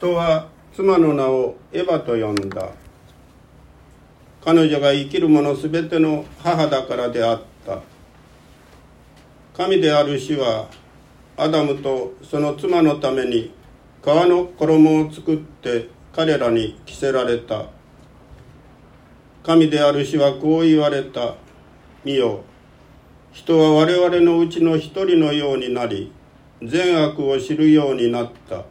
人は妻の名をエヴァと呼んだ。彼女が生きる者すべての母だからであった。神である主はアダムとその妻のために皮の衣を作って彼らに着せられた。神である主はこう言われた。見よ人は我々のうちの一人のようになり善悪を知るようになった。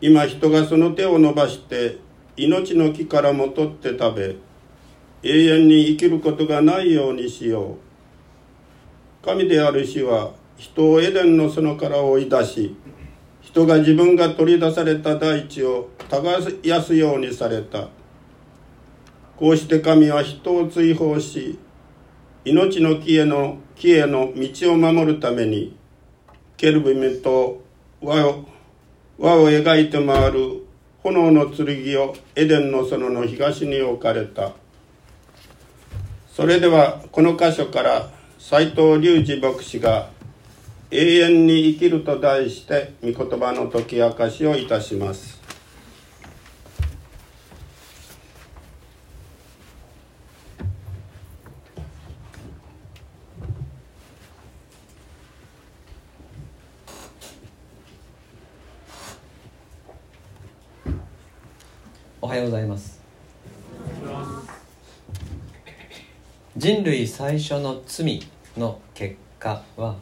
今人がその手を伸ばして命の木からも取って食べ永遠に生きることがないようにしよう。神である主は人をエデンの園から追い出し人が自分が取り出された大地を耕すようにされた。こうして神は人を追放し命の木への木への道を守るためにケルビムと輪を輪を描いて回る炎の剣をエデンの園の東に置かれた。それではこの箇所から斎藤隆二牧師が「永遠に生きる」と題して御言葉の解き明かしをいたしますおはようございます人類最初の罪の結果は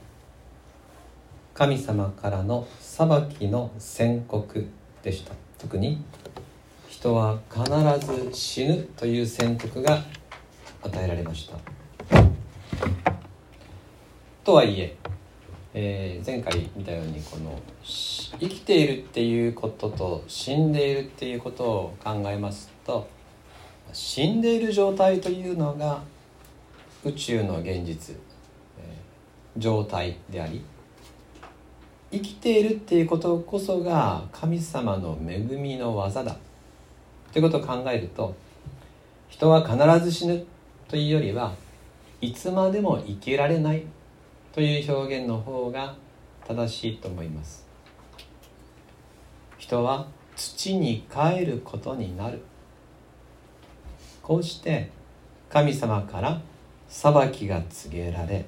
神様からの裁きの宣告でした。特に人は必ず死ぬという宣告が与えられました。とはいええー、前回見たようにこの生きているっていうことと死んでいるっていうことを考えますと死んでいる状態というのが宇宙の現実、えー、状態であり生きているっていうことこそが神様の恵みの技だ。ということを考えると人は必ず死ぬというよりはいつまでも生きられないという表現の方が正しいと思います。人は土に帰ることになる。こうして神様から裁きが告げられ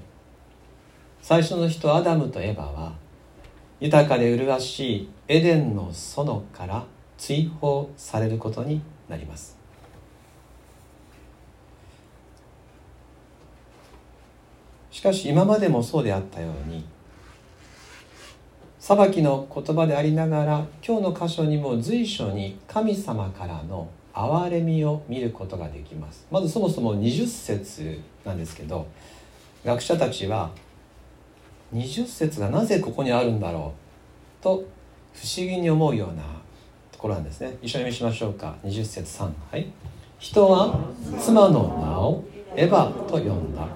最初の人アダムとエバは豊かで麗しいエデンの園から追放されることになります。しかし今までもそうであったように裁きの言葉でありながら今日の箇所にも随所に神様からの憐れみを見ることができます。まずそもそも20節なんですけど学者たちは20節がなぜここにあるんだろうと不思議に思うようなところなんですね。一緒に見しましょうか。20節3はい。人は妻の名をエヴァと呼んだ。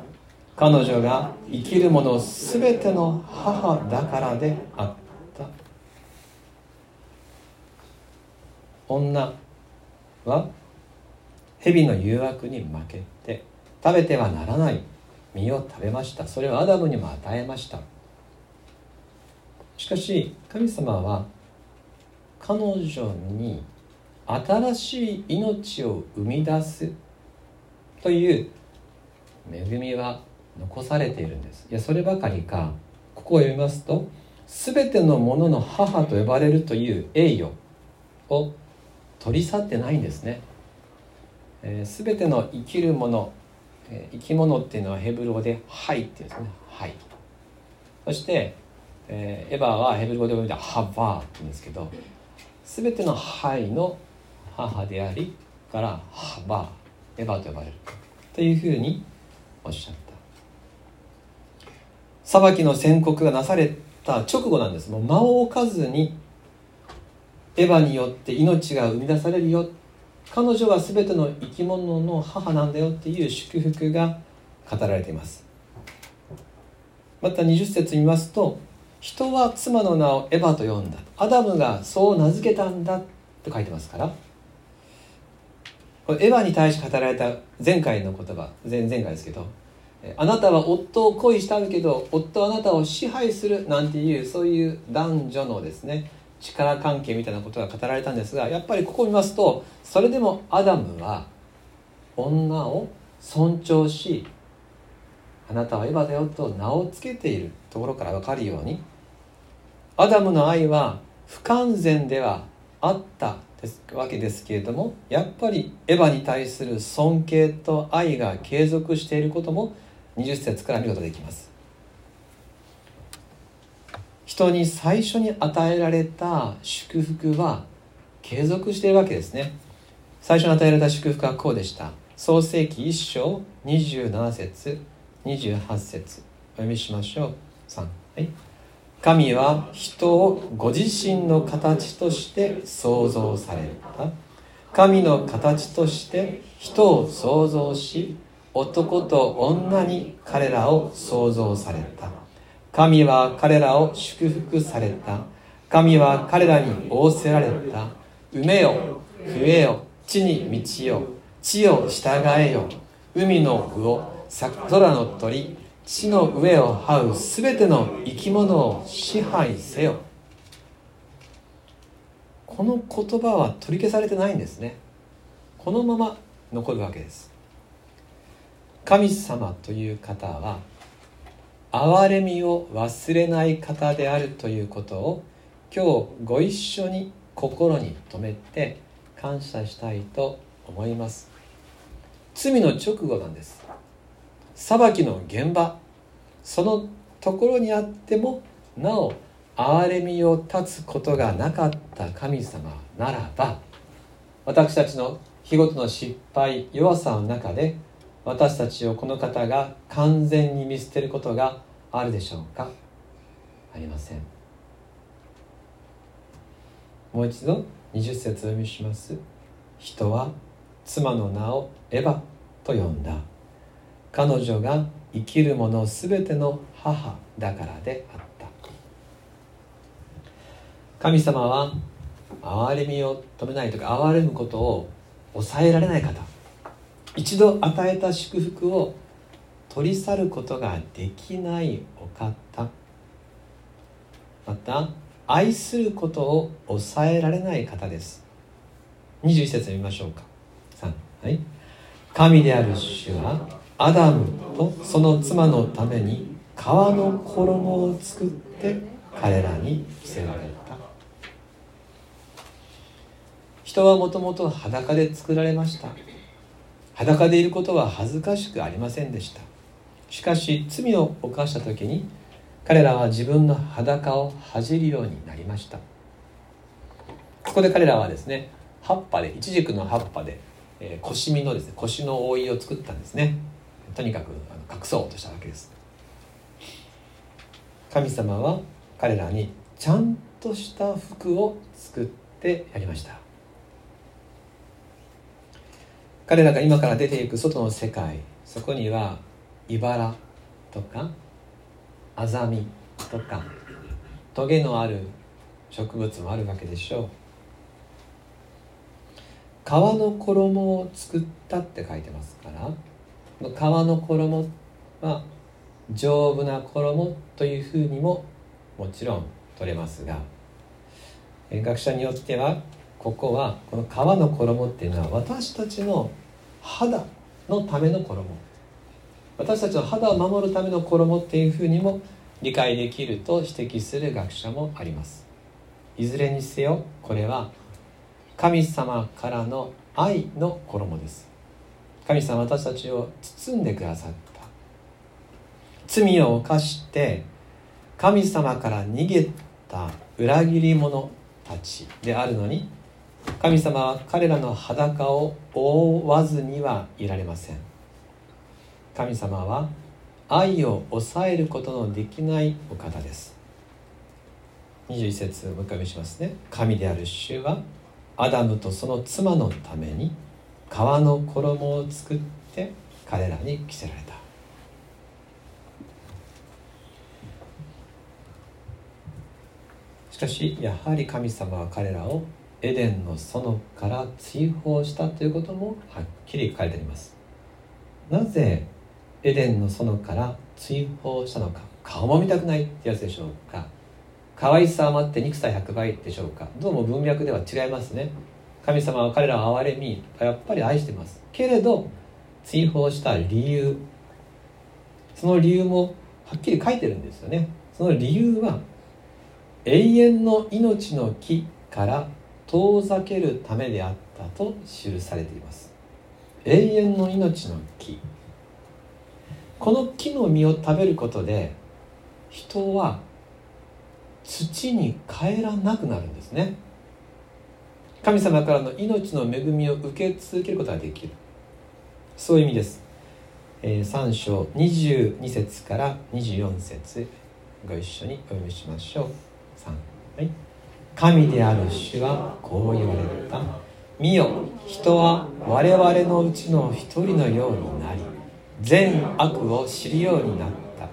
彼女が生きる者全ての母だからであった。女は蛇の誘惑に負けて食べてはならない。実を食べました。それをアダムにも与えました。しかし神様は彼女に新しい命を生み出すという恵みは残されているんです。いやそればかりか。ここを読みますと全てのものの母と呼ばれるという栄誉を取り去ってないんですね、えー、全ての生きるもの、えー、生き物っていうのはヘブル語で「はい」っていうんですね「はい」そして、えー、エヴァはヘブル語で読んで「ハバー」って言うんですけど全ての「はい」の母でありから「ハバー」エヴァと呼ばれるというふうにおっしゃった。裁きの宣告がなされた直後なんです。もう間を置かずにエヴァによって命が生み出されるよ。彼女は全ての生き物の母なんだよっていう祝福が語られています。また20節見ますと人は妻の名をエヴァと呼んだ。アダムがそう名付けたんだと書いてますから。これエヴァに対して語られた前回の言葉前前回ですけどあなたは夫を恋したんけど夫はあなたを支配するなんていうそういう男女のですね力関係みたいなことが語られたんですがやっぱりここを見ますとそれでもアダムは女を尊重しあなたはエヴァだよと名を付けているところから分かるようにアダムの愛は不完全ではあったわけですけれどもやっぱりエヴァに対する尊敬と愛が継続していることも20節から見ることができます。人に最初に与えられた祝福は継続しているわけですね。最初に与えられた祝福はこうでした。創世紀1章27節28節。お読みしましょう。3はい。神は人をご自身の形として創造された。神の形として人を創造し男と女に彼らを創造された。神は彼らを祝福された。神は彼らに仰せられた。埋めよ増えよ地に満ちよ地を従えよ。海の魚空の鳥地の上を這うすべての生き物を支配せよ。この言葉は取り消されてないんですね。このまま残るわけです。神様という方は憐れみを忘れない方であるということを今日ご一緒に心に留めて感謝したいと思います。罪の直後なんです。裁きの現場。そのところにあってもなお憐れみを断つことがなかった神様ならば私たちの日ごとの失敗弱さの中で私たちをこの方が完全に見捨てることがあるでしょうか？ありません。もう一度20節お読みします。人は妻の名をエヴァと呼んだ。彼女が生きる者すべての母だからであった。神様は憐れみを止めないとか憐れむことを抑えられない方。一度与えた祝福を取り去ることができないお方。また愛することを抑えられない方です。21節見ましょうか。3はい。神である主はアダムとその妻のために革の衣を作って彼らに着せられた。人はもともと裸で作られました。裸でいることは恥ずかしくありませんでした。しかし罪を犯した時に彼らは自分の裸を恥じるようになりました。そこで彼らはですね葉っぱでイチジクの葉っぱで、えー、腰身のですね腰の覆いを作ったんですね。とにかくあの隠そうとしたわけです。神様は彼らにちゃんとした服を作ってやりました。彼らが今から出ていく外の世界そこには茨とかアザミとかトゲのある植物もあるわけでしょう。皮の衣を作ったって書いてますから皮の衣は丈夫な衣というふうにももちろん取れますが学者によってはここはこの皮の衣っていうのは私たちの肌のための衣。私たちの肌を守るための衣っていうふうにも理解できると指摘する学者もあります。いずれにせよこれは神様からの愛の衣です。神様私たちを包んでくださった。罪を犯して神様から逃げた裏切り者たちであるのに神様は彼らの裸を覆わずにはいられません。神様は愛を抑えることのできないお方です。21節もう一回見しますね。神である主はアダムとその妻のために革の衣を作って彼らに着せられた。しかしやはり神様は彼らをエデンの園から追放したということもはっきり書かれてあります。なぜエデンの園から追放したのか。顔も見たくないってやつでしょうか。可愛さ余って憎さ100倍でしょうか。どうも文脈では違いますね。神様は彼らを憐れみやっぱり愛してます。けれど追放した理由。その理由もはっきり書いてるんですよね。その理由は永遠の命の木から遠ざけるためであったと記されています。永遠の命の木。この木の実を食べることで人は土に帰らなくなるんですね。神様からの命の恵みを受け続けることができる。そういう意味です、えー、3章22節から24節ご一緒にお読みしましょう。3はい。神である主はこう言われた見よ人は我々のうちの一人のようになり善悪を知るようになった。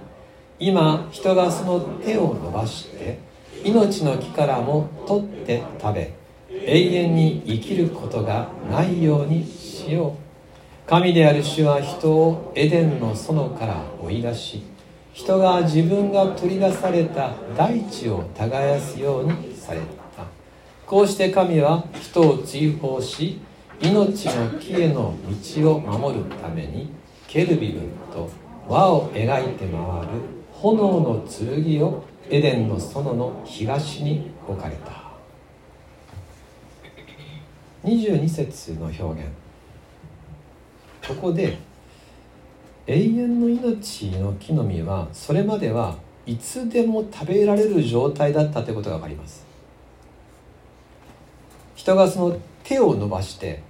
今人がその手を伸ばして命の木からも取って食べ永遠に生きることがないようにしよう。神である主は人をエデンの園から追い出し人が自分が取り出された大地を耕すようにされたこうして神は人を追放し命の木への道を守るためにケルビムと輪を描いて回る炎の剣をエデンの園の東に置かれた。22節の表現。ここで永遠の命の木の実はそれまではいつでも食べられる状態だったということが分かります。人がその手を伸ばして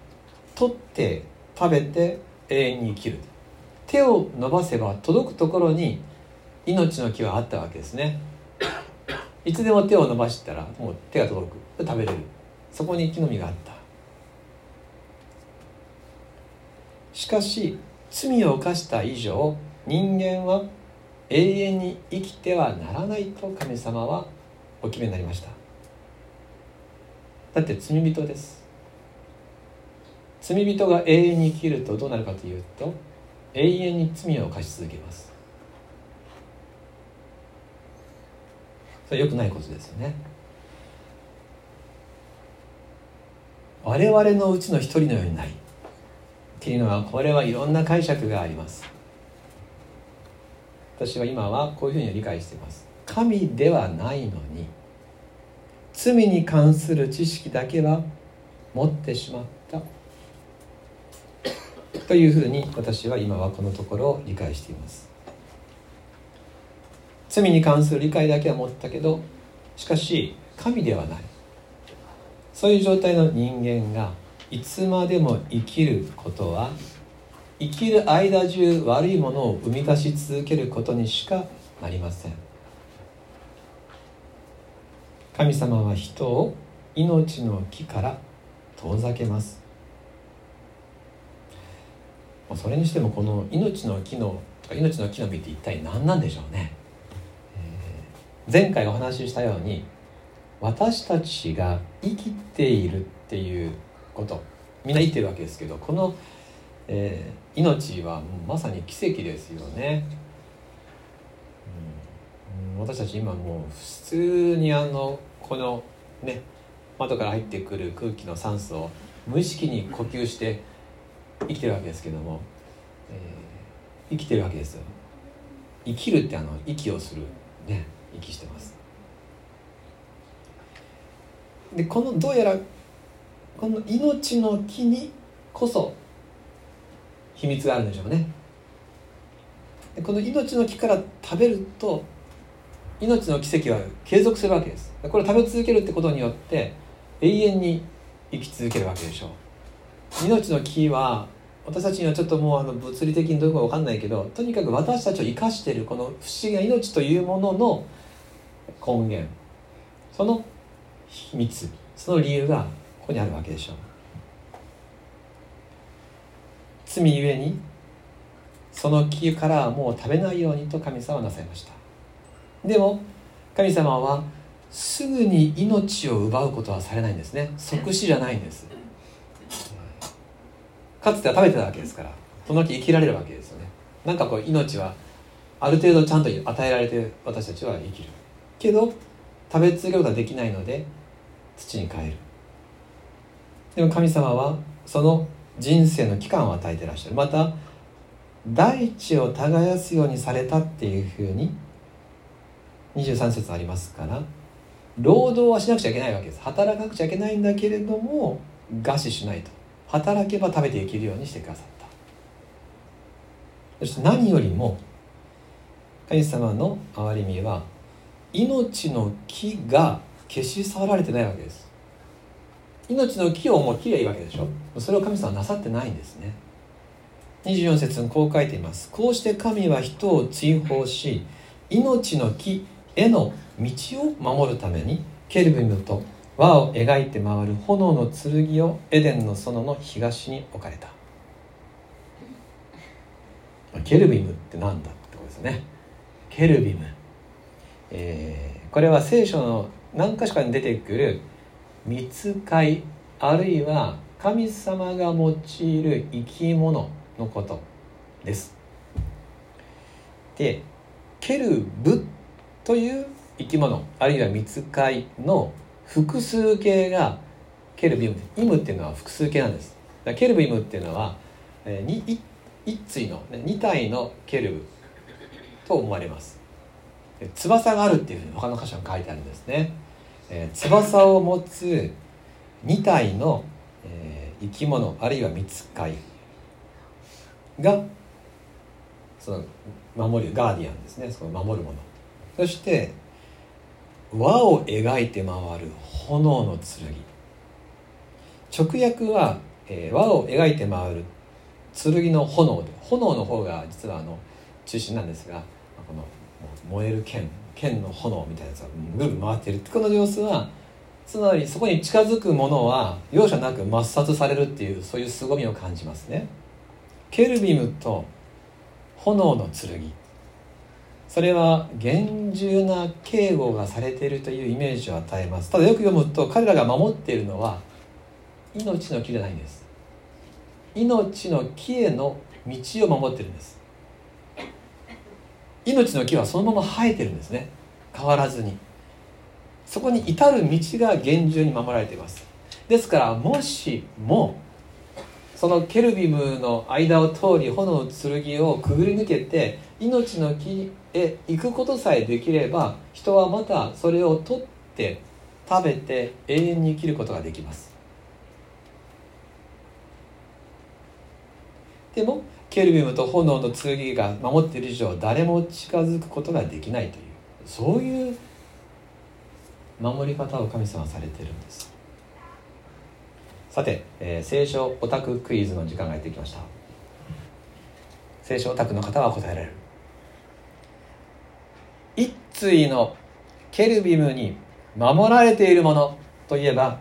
取って食べて永遠に生きる。手を伸ばせば届くところに命の木はあったわけですね。いつでも手を伸ばしたらもう手が届く。食べれる。そこに木の実があった。しかし罪を犯した以上人間は永遠に生きてはならないと神様はお決めになりました。だって罪人です。罪人が永遠に生きるとどうなるかというと永遠に罪を犯し続けます。それは良くないことですよね。我々のうちの一人のようになりっていうのはこれはいろんな解釈があります。私は今はこういうふうに理解しています。神ではないのに罪に関する知識だけは持ってしまった。というふうに私は今はこのところを理解しています。罪に関する理解だけは持ったけどしかし神ではない。そういう状態の人間がいつまでも生きることは生きる間中悪いものを生み出し続けることにしかなりません。神様は人を命の木から遠ざけます。それにしてもこの命の木の命の木の実って一体何なんでしょうね、えー、前回お話ししたように私たちが生きているっていうこと。みんな言ってるわけですけどこの、えー、命はまさに奇跡ですよね、うん、私たち今もう普通にあのこのね窓から入ってくる空気の酸素を無意識に呼吸して生きてるわけですけども、えー、生きてるわけですよ。生きるってあの息をするね息してます。でこのどうやらこの命の木にこそ秘密があるんでしょうね。この命の木から食べると命の奇跡は継続するわけです。これ食べ続けるってことによって永遠に生き続けるわけでしょう。命の木は私たちにはちょっともうあの物理的にどういうか分かんないけどとにかく私たちを生かしているこの不思議な命というものの根源。その秘密。その理由がここにあるわけでしょう。罪ゆえにその木からはもう食べないようにと神様はなさいました。でも神様はすぐに命を奪うことはされないんですね。即死じゃないんです。かつては食べてたわけですからその木生きられるわけですよね。なんかこう命はある程度ちゃんと与えられて私たちは生きる。けど食べ続けることができないので土に帰る。でも神様はその人生の期間を与えてらっしゃる。また大地を耕すようにされたっていうふうに23節ありますから労働はしなくちゃいけないわけです。働かなくちゃいけないんだけれども餓死しないと。働けば食べていけるようにしてくださった。そして何よりも神様の憐れみは命の木が消し去られてないわけです。命の木をもう切りゃいいわけでしょ。それを神様はなさってないんですね。24節にこう書いています。こうして神は人を追放し命の木への道を守るためにケルビムと輪を描いて回る炎の剣をエデンの園の東に置かれた。ケルビムって何だってことですね。ケルビム、えー、これは聖書の何か所かに出てくる見つかいあるいは神様が用いる生き物のことです。でケルブという生き物あるいは見つかいの複数形がケルビムイムっていうのは複数形なんです。ケルビムっていうのは、えー、一対の、ね、2体のケルブと思われます。翼があるっていうふうに他の箇所に書いてあるんですね、えー、翼を持つ2体の、えー、生き物あるいは見つかいがその守るガーディアンですね。その守るもの。そして輪を描いて回る炎の剣。直訳は、えー、輪を描いて回る剣の炎で炎の方が実はあの中心なんですがこの燃える剣剣の炎みたいなやつがぐるぐる回っている。この様子はつまりそこに近づくものは容赦なく抹殺されるっていうそういう凄みを感じますね。ケルビムと炎の剣。それは厳重な警護がされているというイメージを与えます。ただよく読むと彼らが守っているのは命の木じゃないんです。命の木への道を守ってるんです。命の木はそのまま生えてるんですね。変わらずに。そこに至る道が厳重に守られています。ですからもしもそのケルビムの間を通り炎の剣をくぐり抜けて命の木へ行くことさえできれば人はまたそれを取って食べて永遠に生きることができます。でもケルビムと炎の剣が守っている以上誰も近づくことができないというそういう守り方を神様はされているんです。さて、えー、聖書オタククイズの時間がやってきました。聖書オタクの方は答えられる。一対のケルビムに守られているものといえば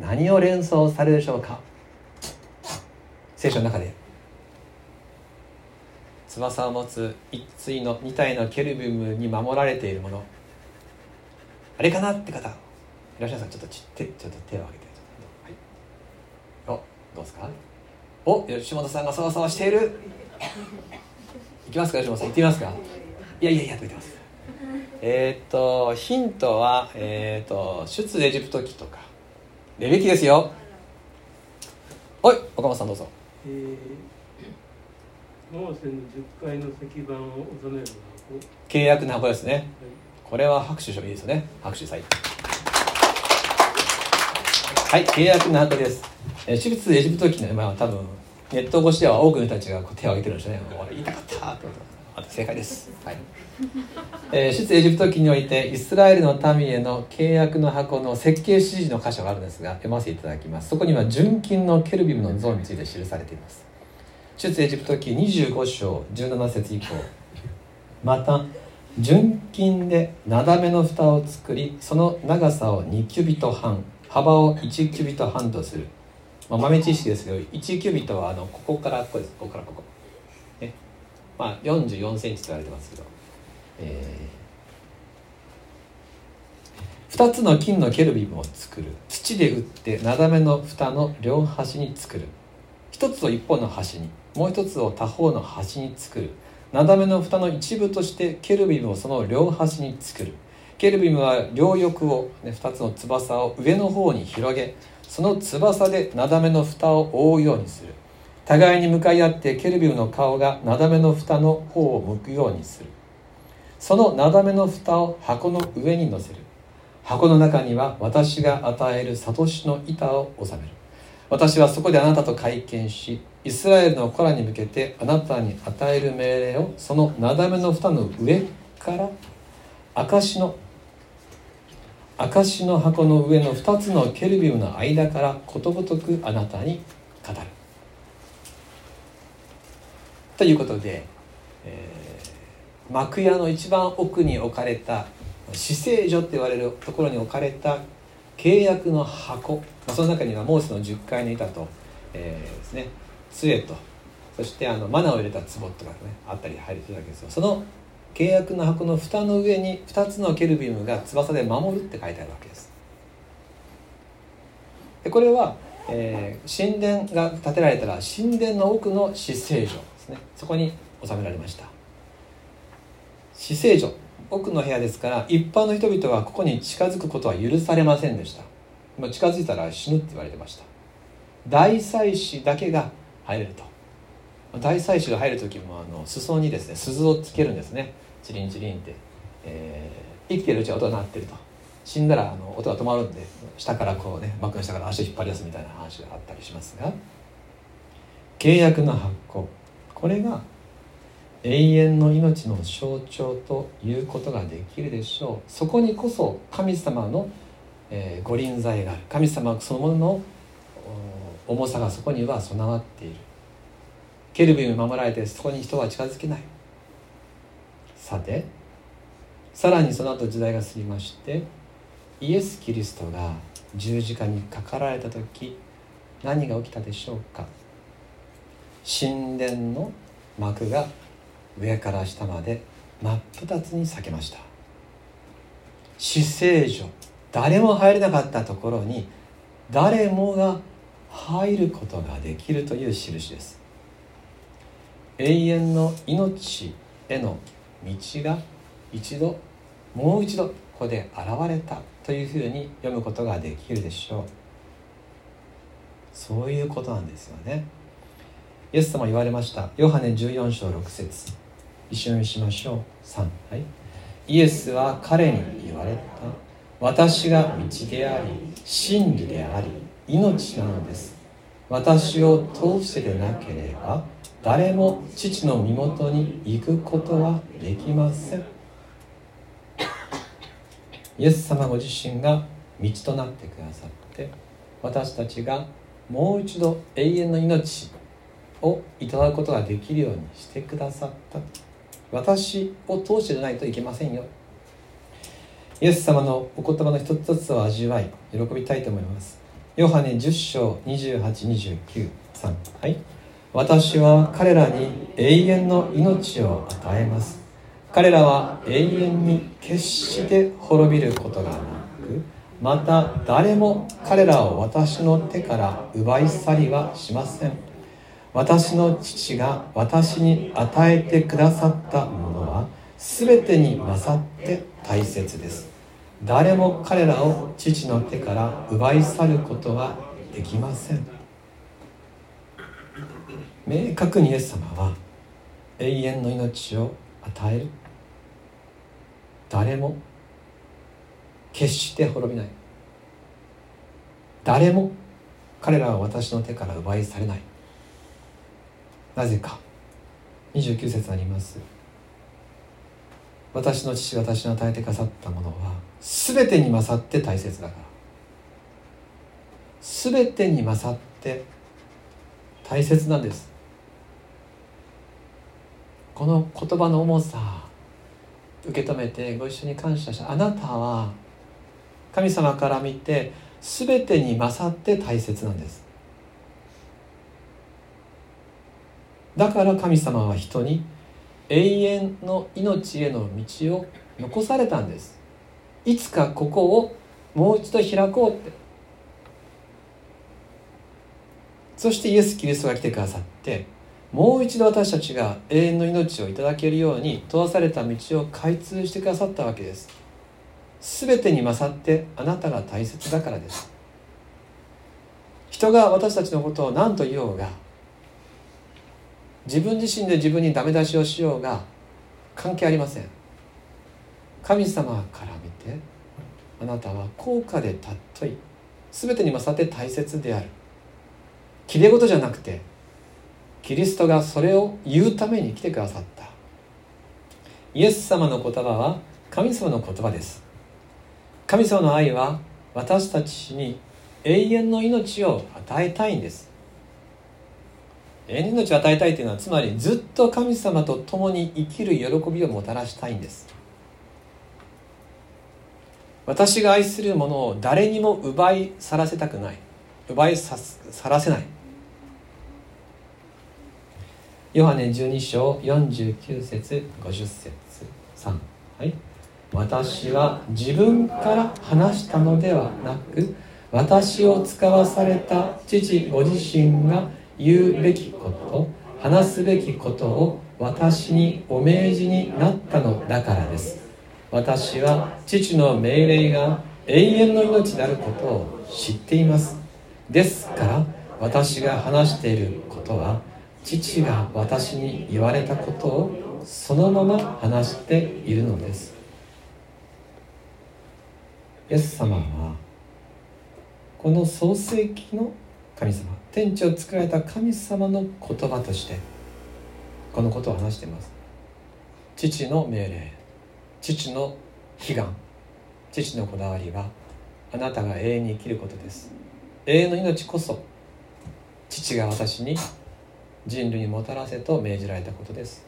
何を連想されるでしょうか？聖書の中で。翼を持つ一対の二体のケルビムに守られているもの。あれかなって方いらっしゃいますかちょっとち手ちょっと手を挙げてはい。おどうですか？お吉本さんがそわそわしている。いきますか吉本さん。行ってみますか？いやいやいやと言ってます。えー、っとヒントはえー、っと出エジプト記とか。レビキですよ。おい岡本さんどうぞ。えー、モーセの10階の石板を収める箱。契約の箱ですね、はい、これは拍手してもいいですよね。拍手さいはい契約の箱です。え出エジプト記のまあ多分ネット越しでは多くの人たちが手を挙げてるんですね。言いたかったってこと正解です、はい。えー、出エジプト記においてイスラエルの民への契約の箱の設計指示の箇所があるんですが読ませていただきます。そこには純金のケルビムの像について記されています。出エジプト記25章17節以降。また純金でなだめの蓋を作りその長さを2キュビト半幅を1キュビト半とする、まあ、豆知識ですけど1キュビトはあのここからここです。ここからここ。まあ、44センチと言われてますけど、えー、2つの金のケルビムを作る。土で打ってなだめの蓋の両端に作る。一つを一方の端にもう一つを他方の端に作る。なだめの蓋の一部としてケルビムをその両端に作る。ケルビムは両翼を、ね、2つの翼を上の方に広げその翼でなだめの蓋を覆うようにする。互いに向かい合ってケルビムの顔がなだめの蓋の方を向くようにする。そのなだめの蓋を箱の上に乗せる。箱の中には私が与える悟しの板を収める。私はそこであなたと会見しイスラエルの子らに向けてあなたに与える命令をそのなだめの蓋の上から証の証の箱の上の2つのケルビムの間からことごとくあなたに語るということで、えー、幕屋の一番奥に置かれた死聖所って言われるところに置かれた契約の箱、まあ、その中にはモーセの10階の板と、えー、ですね杖とそしてあのマナを入れた壺とかねあったり入るわけですよ。その契約の箱の蓋の上に2つのケルビムが翼で守るって書いてあるわけです。でこれは、えー、神殿が建てられたら神殿の奥の死聖所。ですね。そこに収められました。死聖所。奥の部屋ですから一般の人々はここに近づくことは許されませんでした。近づいたら死ぬって言われてました。大祭司だけが入れると。大祭司が入る時もあの裾にですね鈴をつけるんですね。チリンチリンって、えー、生きてるうちは音が鳴ってると。死んだらあの音が止まるんで下からこうね幕の下から足を引っ張り出すみたいな話があったりしますが。契約の発行。これが永遠の命の象徴ということができるでしょう。そこにこそ神様の、えー、御臨在がある。神様そのものの重さがそこには備わっている。ケルビンを守られてそこに人は近づけない。さてさらにその後時代が過ぎましてイエス・キリストが十字架にかかられた時何が起きたでしょうか。神殿の幕が上から下まで真っ二つに裂けました。死聖所誰も入れなかったところに誰もが入ることができるという印です。永遠の命への道が一度もう一度ここで現れたというふうに読むことができるでしょう。そういうことなんですよね。イエス様言われました。ヨハネ14章6節。一緒にしましょう。3はい。イエスは彼に言われた。私が道であり真理であり命なのです。私を通してでなければ誰も父の身元に行くことはできません。イエス様ご自身が道となってくださって私たちがもう一度永遠の命をいただくことができるようにしてくださった。私を通してでないといけませんよ。イエス様のお言葉の一つ一つを味わい喜びたいと思います。ヨハネ10章2829 3はい。私は彼らに永遠の命を与えます。彼らは永遠に決して滅びることがなくまた誰も彼らを私の手から奪い去りはしません。私の父が私に与えてくださったものは全てに勝って大切です。誰も彼らを父の手から奪い去ることはできません。明確にイエス様は永遠の命を与える。誰も決して滅びない。誰も彼らは私の手から奪い去れない。なぜか。29節あります。私の父が私に与えてくださったものは全てに勝って大切だから。全てに勝って大切なんです。この言葉の重さ受け止めてご一緒に感謝したあなたは神様から見て全てに勝って大切なんです。だから神様は人に永遠の命への道を残されたんです。いつかここをもう一度開こうって。そしてイエス・キリストが来てくださってもう一度私たちが永遠の命をいただけるように閉ざされた道を開通してくださったわけです。全てに勝ってあなたが大切だからです。人が私たちのことを何と言おうが自分自身で自分にダメ出しをしようが関係ありません。神様から見てあなたは高価で尊い全てに勝って大切である。きれい事じゃなくてキリストがそれを言うために来てくださった。イエス様の言葉は神様の言葉です。神様の愛は私たちに永遠の命を与えたいんです。永遠の命を与えたいというのはつまりずっと神様と共に生きる喜びをもたらしたいんです。私が愛するものを誰にも奪い去らせたくない。奪い去らせない。ヨハネ12章49節50節3はい。私は自分から話したのではなく私を使わされた父ご自身が言うべきこと話すべきことを私にお命じになったのだからです。私は父の命令が永遠の命であることを知っています。ですから私が話していることは父が私に言われたことをそのまま話しているのです。イエス様はこの創世記の神様天地を作られた神様の言葉としてこのことを話しています。父の命令父の悲願父のこだわりはあなたが永遠に生きることです。永遠の命こそ父が私に人類にもたらせと命じられたことです。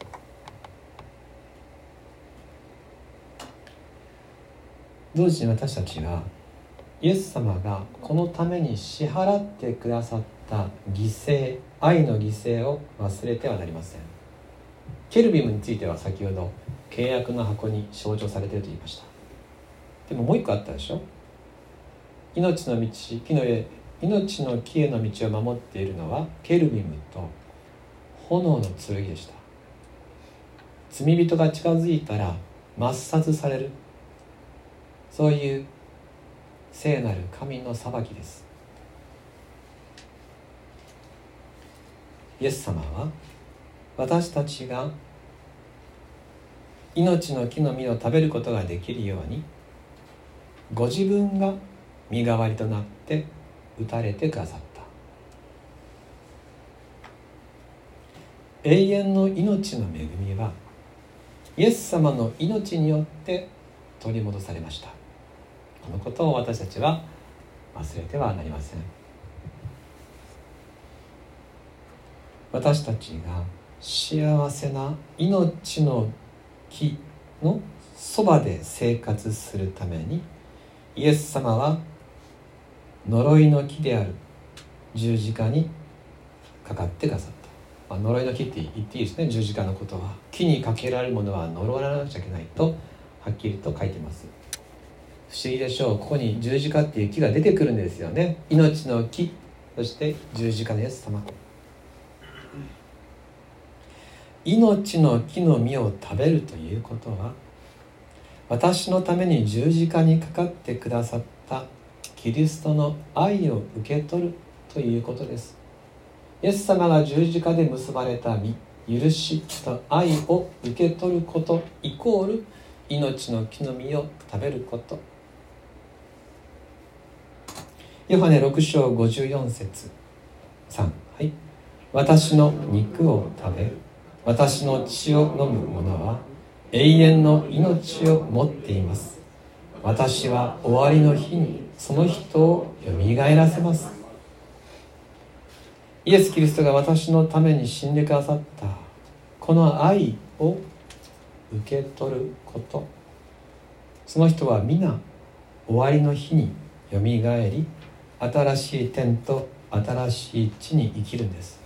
同時に私たちはイエス様がこのために支払ってくださった犠牲愛の犠牲を忘れてはなりません。ケルビムについては先ほど契約の箱に象徴されていると言いました。でももう一個あったでしょ？命の道木の上命の木への道を守っているのはケルビムと炎の剣でした。罪人が近づいたら抹殺される。そういう聖なる神の裁きです。イエス様は私たちが命の木の実を食べることができるようにご自分が身代わりとなって打たれてくださった。永遠の命の恵みはイエス様の命によって取り戻されました。このことを私たちは忘れてはなりません。私たちが幸せな命の木のそばで生活するためにイエス様は呪いの木である十字架にかかってくださった、まあ、呪いの木って言っていいですね。十字架のことは。木にかけられるものは呪われなくちゃいけないとはっきりと書いてます。不思議でしょう。ここに十字架っていう木が出てくるんですよね。命の木。そして十字架のイエス様。命の木の実を食べるということは私のために十字架にかかってくださったキリストの愛を受け取るということです。イエス様が十字架で結ばれた実許しと愛を受け取ることイコール命の木の実を食べること。ヨハネ6章54節3はい。私の肉を食べる。私の血を飲む者は永遠の命を持っています。私は終わりの日にその人をよみがえらせます。イエス・キリストが私のために死んでくださったこの愛を受け取ること。その人は皆終わりの日によみがえり新しい天と新しい地に生きるんです。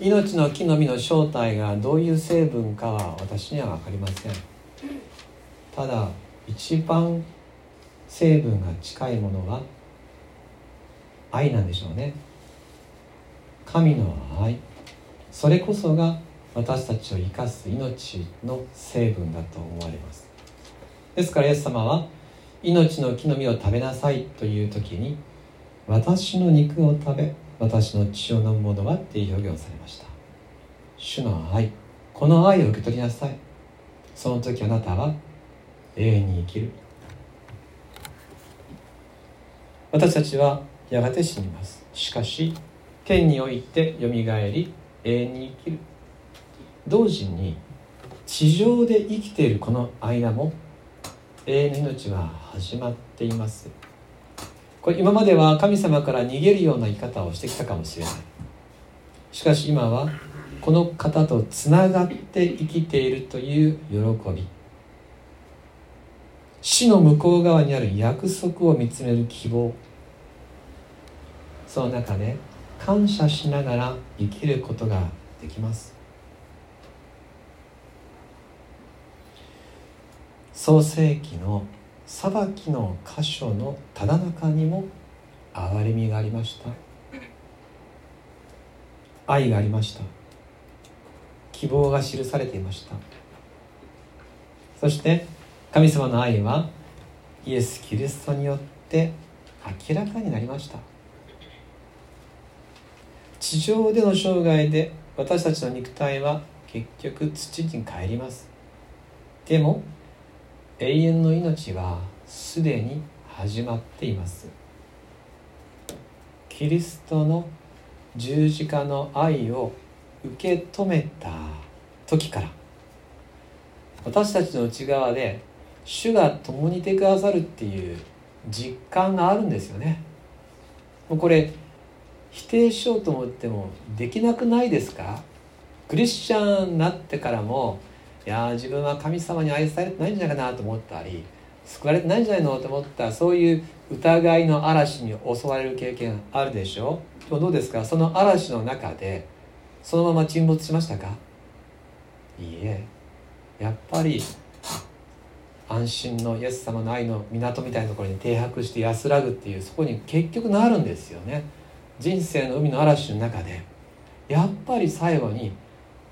命の木の実の正体がどういう成分かは私には分かりません。ただ一番成分が近いものは愛なんでしょうね。神の愛。それこそが私たちを生かす命の成分だと思われます。ですからイエス様は命の木の実を食べなさいという時に私の肉を食べ私の血を飲む者はっていう表現をされました。主の愛この愛を受け取りなさい。その時あなたは永遠に生きる。私たちはやがて死にます。しかし天においてよみがえり永遠に生きる。同時に地上で生きているこの間も永遠の命は始まっています。これ今までは神様から逃げるような生き方をしてきたかもしれない。しかし今はこの方とつながって生きているという喜び。死の向こう側にある約束を見つめる希望。その中で感謝しながら生きることができます。創世記の裁きの箇所のただ中にも憐れみがありました。愛がありました。希望が記されていました。そして神様の愛はイエス・キリストによって明らかになりました。地上での生涯で私たちの肉体は結局土に帰ります。でも永遠の命はすでに始まっています。キリストの十字架の愛を受け止めた時から私たちの内側で主が共にいてくださるっていう実感があるんですよね。もうこれ否定しようと思ってもできなくないですか？クリスチャンになってからもや自分は神様に愛されてないんじゃないかなと思ったり救われてないんじゃないのと思ったそういう疑いの嵐に襲われる経験あるでしょ？でもどうですか？その嵐の中でそのまま沈没しましたか？いいえ。やっぱり安心のイエス様の愛の港みたいなところに停泊して安らぐっていうそこに結局なるんですよね。人生の海の嵐の中でやっぱり最後に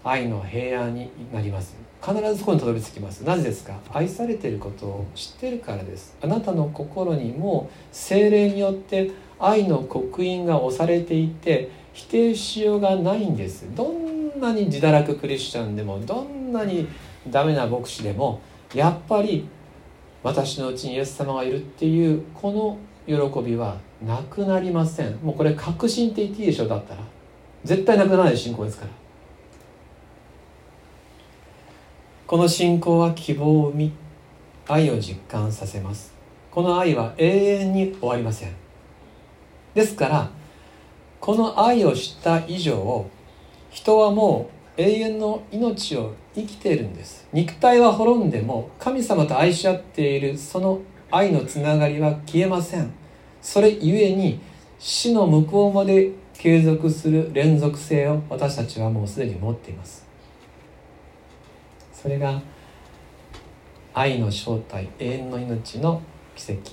愛の平安になります。必ずそこにたどり着きます。なぜですか？愛されていることを知ってるからです。あなたの心にも精霊によって愛の刻印が押されていて否定しようがないんです。どんなに自堕落クリスチャンでもどんなにダメな牧師でもやっぱり私のうちにイエス様がいるっていうこの喜びはなくなりません。もうこれ確信って言っていいでしょ？だったら。絶対なくならない信仰ですから。この信仰は希望を生み愛を実感させます。この愛は永遠に終わりません。ですからこの愛を知った以上人はもう永遠の命を生きているんです。肉体は滅んでも神様と愛し合っているその愛のつながりは消えません。それゆえに死の向こうまで継続する連続性を私たちはもうすでに持っています。それが愛の正体永遠の命の奇跡。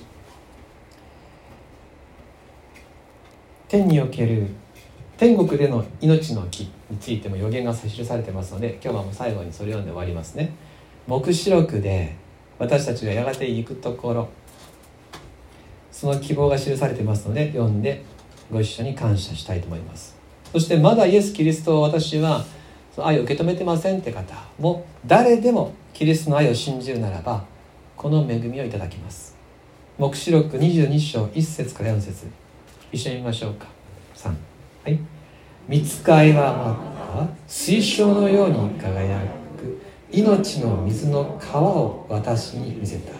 天における天国での命の木についても予言が記されてますので今日はもう最後にそれ読んで終わりますね。黙示録で私たちがやがて行くところその希望が記されてますので読んでご一緒に感謝したいと思います。そしてまだイエス・キリストを私は愛を受け止めてませんって方も誰でもキリストの愛を信じるならばこの恵みをいただきます。黙示録22章1節から4節。一緒に見ましょうか。3はい。見つかいはまた水晶のように輝く。命の水の川を私に見せた。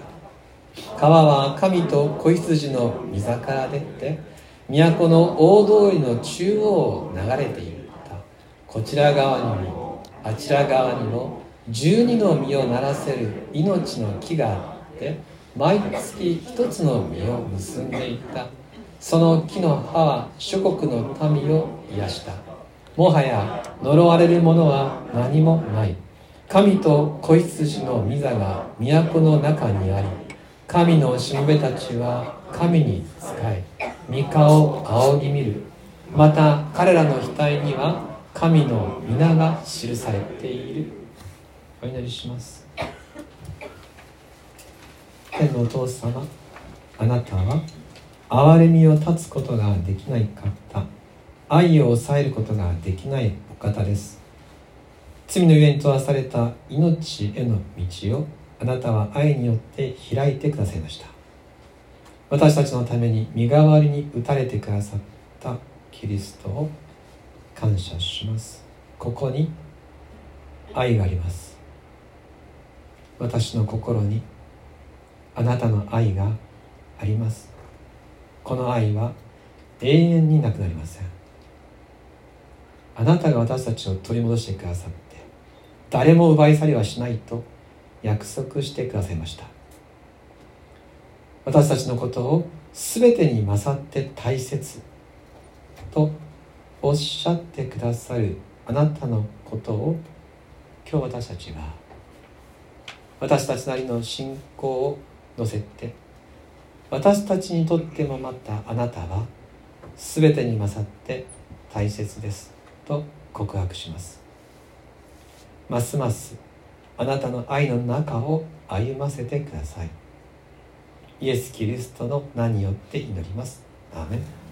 川は神と子羊の御座から出て都の大通りの中央を流れていったこちら側にもあちら側にも12の実をならせる命の木があって毎月一つの実を結んでいった。その木の葉は諸国の民を癒した。もはや呪われるものは何もない。神と子羊の御座が都の中にあり神のしもべたちは神に仕え御顔を仰ぎ見る。また彼らの額には神の皆が記されている。お祈りします。天のお父様あなたは憐れみを断つことができないかった愛を抑えることができないお方です。罪のゆえに問わされた命への道をあなたは愛によって開いてくださいました。私たちのために身代わりに打たれてくださったキリストを感謝します。ここに愛があります。私の心にあなたの愛があります。この愛は永遠になくなりません。あなたが私たちを取り戻してくださって誰も奪い去りはしないと約束してくださいました。私たちのことを全てに勝って大切とおっしゃってくださるあなたのことを今日私たちは私たちなりの信仰を乗せて私たちにとってもまたあなたは全てに勝って大切ですと告白します。ますますあなたの愛の中を歩ませてください。イエス・キリストの名によって祈ります。アーメン。